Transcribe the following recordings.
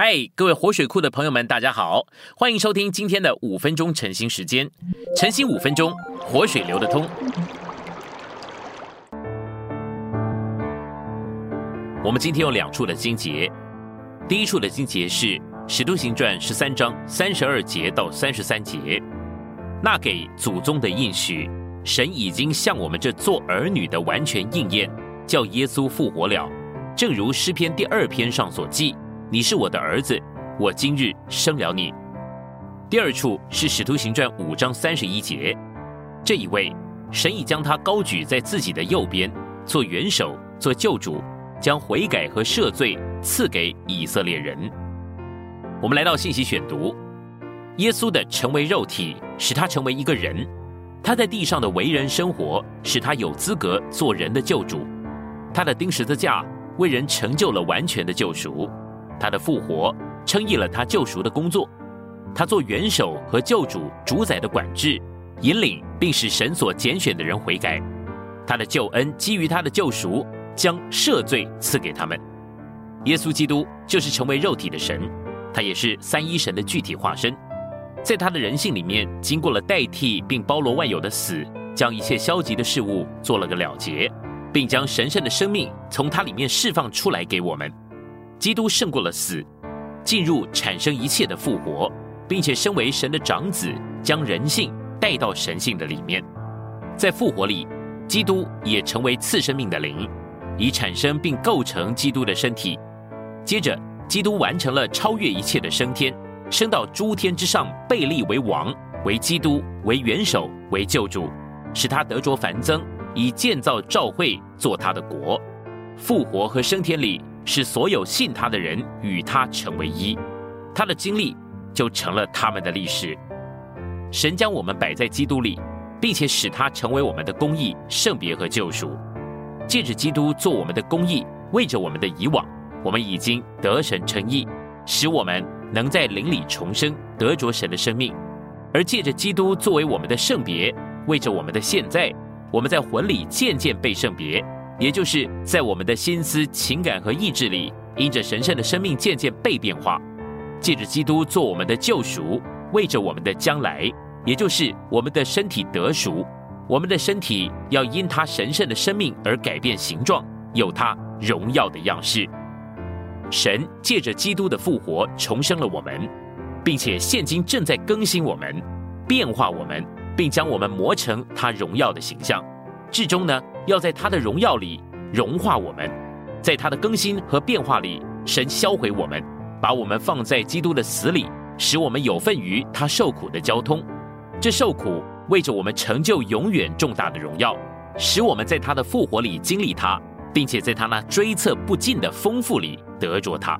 嗨，各位活水库的朋友们，大家好，欢迎收听今天的五分钟晨兴时间。晨兴五分钟，活水流得通。我们今天有两处的经节，第一处的经节是《使徒行传》十三章三十二节到三十三节，那给祖宗的应许，神已经向我们这做儿女的完全应验，叫耶稣复活了，正如诗篇第二篇上所记。你是我的儿子，我今日生了你。第二处是使徒行传五章三十一节，这一位神已将他高举在自己的右边，做元首，做救主，将悔改和赦罪赐给以色列人。我们来到信息选读，耶稣的成为肉体，使他成为一个人；他在地上的为人生活，使他有资格做人的救主。他的钉十字架为人成就了完全的救赎。他的复活称义了他救赎的工作，他做元首和救主主宰的管制，引领并使神所拣选的人悔改。他的救恩基于他的救赎，将赦罪赐给他们。耶稣基督就是成为肉体的神，他也是三一神的具体化身。在他的人性里面，经过了代替并包罗万有的死，将一切消极的事物做了个了结，并将神圣的生命从他里面释放出来给我们。基督胜过了死，进入产生一切的复活，并且身为神的长子，将人性带到神性的里面。在复活里，基督也成为次生命的灵，以产生并构成基督的身体。接着，基督完成了超越一切的升天，升到诸天之上，被立为王，为基督，为元首，为救主，使他得着繁增，以建造教会，做他的国。复活和升天里。使所有信他的人与他成为一，他的经历就成了他们的历史。神将我们摆在基督里，并且使他成为我们的公义、圣别和救赎。借着基督做我们的公义，为着我们的以往，我们已经得神称义，使我们能在灵里重生，得着神的生命。而借着基督作为我们的圣别，为着我们的现在，我们在魂里渐渐被圣别。也就是在我们的心思、情感和意志里，因着神圣的生命渐渐被变化，借着基督做我们的救赎，为着我们的将来，也就是我们的身体得赎，我们的身体要因他神圣的生命而改变形状，有他荣耀的样式。神借着基督的复活重生了我们，并且现今正在更新我们、变化我们，并将我们磨成他荣耀的形象。至终呢，要在他的荣耀里融化我们，在他的更新和变化里，神销毁我们，把我们放在基督的死里，使我们有份于他受苦的交通。这受苦为着我们成就永远重大的荣耀，使我们在他的复活里经历他，并且在他那追测不尽的丰富里得着他。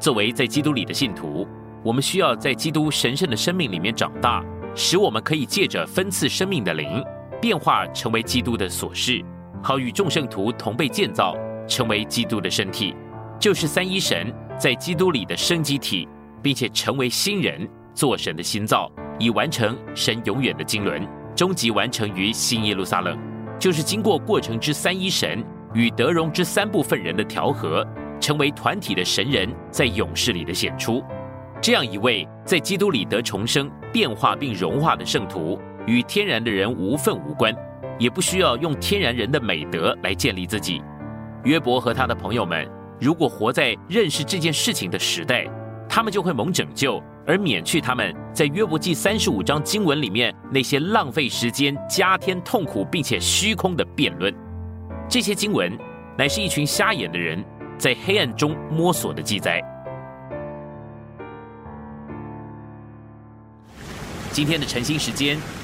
作为在基督里的信徒，我们需要在基督神圣的生命里面长大，使我们可以借着分赐生命的灵。变化成为基督的所事，好与众圣徒同被建造，成为基督的身体，就是三一神在基督里的生机体，并且成为新人，做神的新造，以完成神永远的经纶，终极完成于新耶路撒冷，就是经过过程之三一神与德荣之三部分人的调和，成为团体的神人，在勇士里的显出，这样一位在基督里得重生、变化并融化的圣徒。与天然的人无份无关，也不需要用天然人的美德来建立自己。约伯和他的朋友们，如果活在认识这件事情的时代，他们就会蒙拯救，而免去他们在约伯记三十五章经文里面那些浪费时间、加添痛苦并且虚空的辩论。这些经文乃是一群瞎眼的人在黑暗中摸索的记载。今天的晨兴时间，